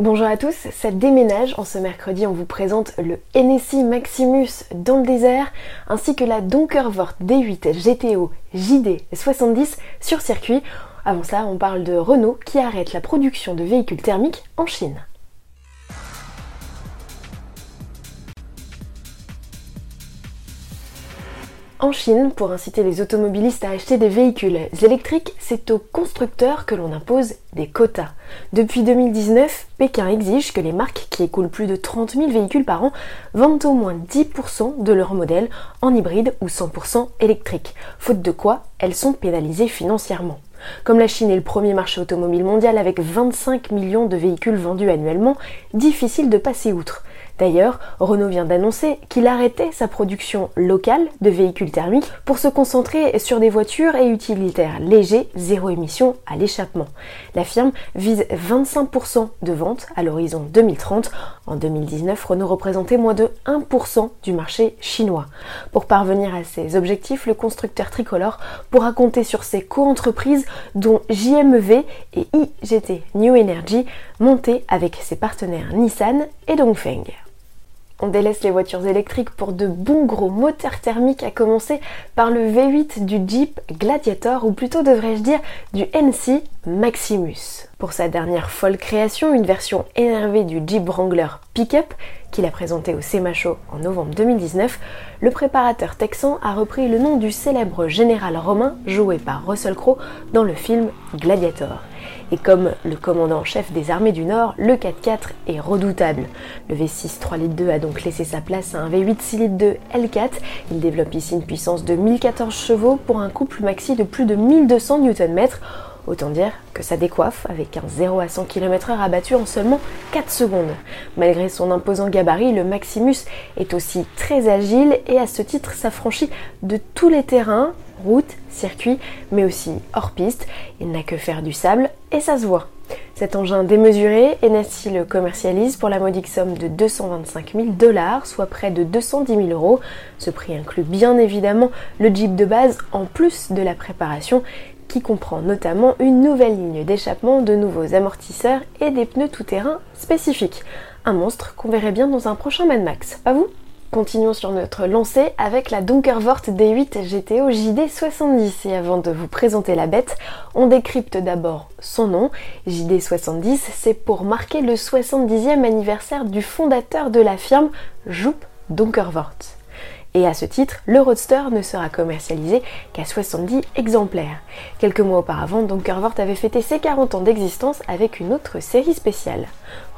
Bonjour à tous, ça déménage. En ce mercredi, on vous présente le NSI Maximus dans le désert, ainsi que la Donkervort D8 GTO JD 70 sur circuit. Avant ça, on parle de Renault qui arrête la production de véhicules thermiques en Chine. En Chine, pour inciter les automobilistes à acheter des véhicules électriques, c'est aux constructeurs que l'on impose des quotas. Depuis 2019, Pékin exige que les marques qui écoulent plus de 30 000 véhicules par an vendent au moins 10% de leurs modèles en hybride ou 100% électrique, faute de quoi elles sont pénalisées financièrement. Comme la Chine est le premier marché automobile mondial avec 25 millions de véhicules vendus annuellement, difficile de passer outre. D'ailleurs, Renault vient d'annoncer qu'il arrêtait sa production locale de véhicules thermiques pour se concentrer sur des voitures et utilitaires légers, zéro émission à l'échappement. La firme vise 25% de ventes à l'horizon 2030. En 2019, Renault représentait moins de 1% du marché chinois. Pour parvenir à ces objectifs, le constructeur tricolore pourra compter sur ses co-entreprises dont JMEV et IGT New Energy, montées avec ses partenaires Nissan et Dongfeng. On délaisse les voitures électriques pour de bons gros moteurs thermiques, à commencer par le V8 du Jeep Gladiator, ou plutôt devrais-je dire du NC Maximus. Pour sa dernière folle création, une version énervée du Jeep Wrangler Pickup, qu'il a présenté au SEMA Show en novembre 2019, le préparateur texan a repris le nom du célèbre général romain joué par Russell Crowe dans le film Gladiator. Et comme le commandant chef des armées du Nord, le 4x4 est redoutable. Le V6 3 litres 2 a donc laissé sa place à un V8 6 litres 2 L4. Il développe ici une puissance de 1014 chevaux pour un couple maxi de plus de 1200 Nm. Autant dire que ça décoiffe avec un 0 à 100 km/h abattu en seulement 4 secondes. Malgré son imposant gabarit, le Maximus est aussi très agile et à ce titre s'affranchit de tous les terrains, route, circuit, mais aussi hors piste. Il n'a que faire du sable et ça se voit. Cet engin démesuré, Enassi le commercialise pour la modique somme de 225 000 dollars, soit près de 210 000 euros. Ce prix inclut bien évidemment le Jeep de base en plus de la préparation qui comprend notamment une nouvelle ligne d'échappement, de nouveaux amortisseurs et des pneus tout-terrain spécifiques. Un monstre qu'on verrait bien dans un prochain Mad Max, pas vous? Continuons sur notre lancée avec la Donkervort D8 GTO JD70 et avant de vous présenter la bête, on décrypte d'abord son nom. JD70, c'est pour marquer le 70e anniversaire du fondateur de la firme Joop Donkervort. Et à ce titre, le Roadster ne sera commercialisé qu'à 70 exemplaires. Quelques mois auparavant, Donkervort avait fêté ses 40 ans d'existence avec une autre série spéciale.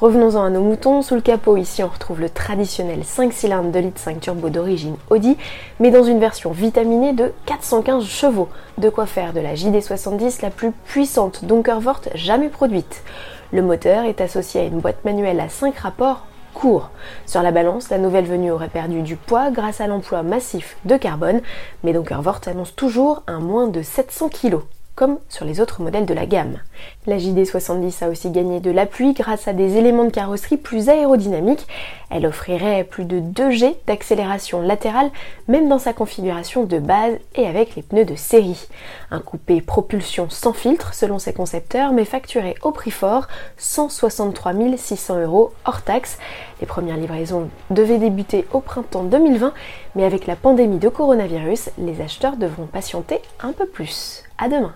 Revenons-en à nos moutons, sous le capot ici on retrouve le traditionnel 5 cylindres de litre 5 turbo d'origine Audi, mais dans une version vitaminée de 415 chevaux. De quoi faire de la JD70 la plus puissante Donkervort jamais produite. Le moteur est associé à une boîte manuelle à 5 rapports court. Sur la balance, la nouvelle venue aurait perdu du poids grâce à l'emploi massif de carbone, mais Donkervort annonce toujours un moins de 700 kg comme sur les autres modèles de la gamme. La JD70 a aussi gagné de l'appui grâce à des éléments de carrosserie plus aérodynamiques. Elle offrirait plus de 2 G d'accélération latérale même dans sa configuration de base et avec les pneus de série. Un coupé propulsion sans filtre selon ses concepteurs mais facturé au prix fort 163 600 euros hors taxe. Les premières livraisons devaient débuter au printemps 2020 mais avec la pandémie de coronavirus, les acheteurs devront patienter un peu plus. À demain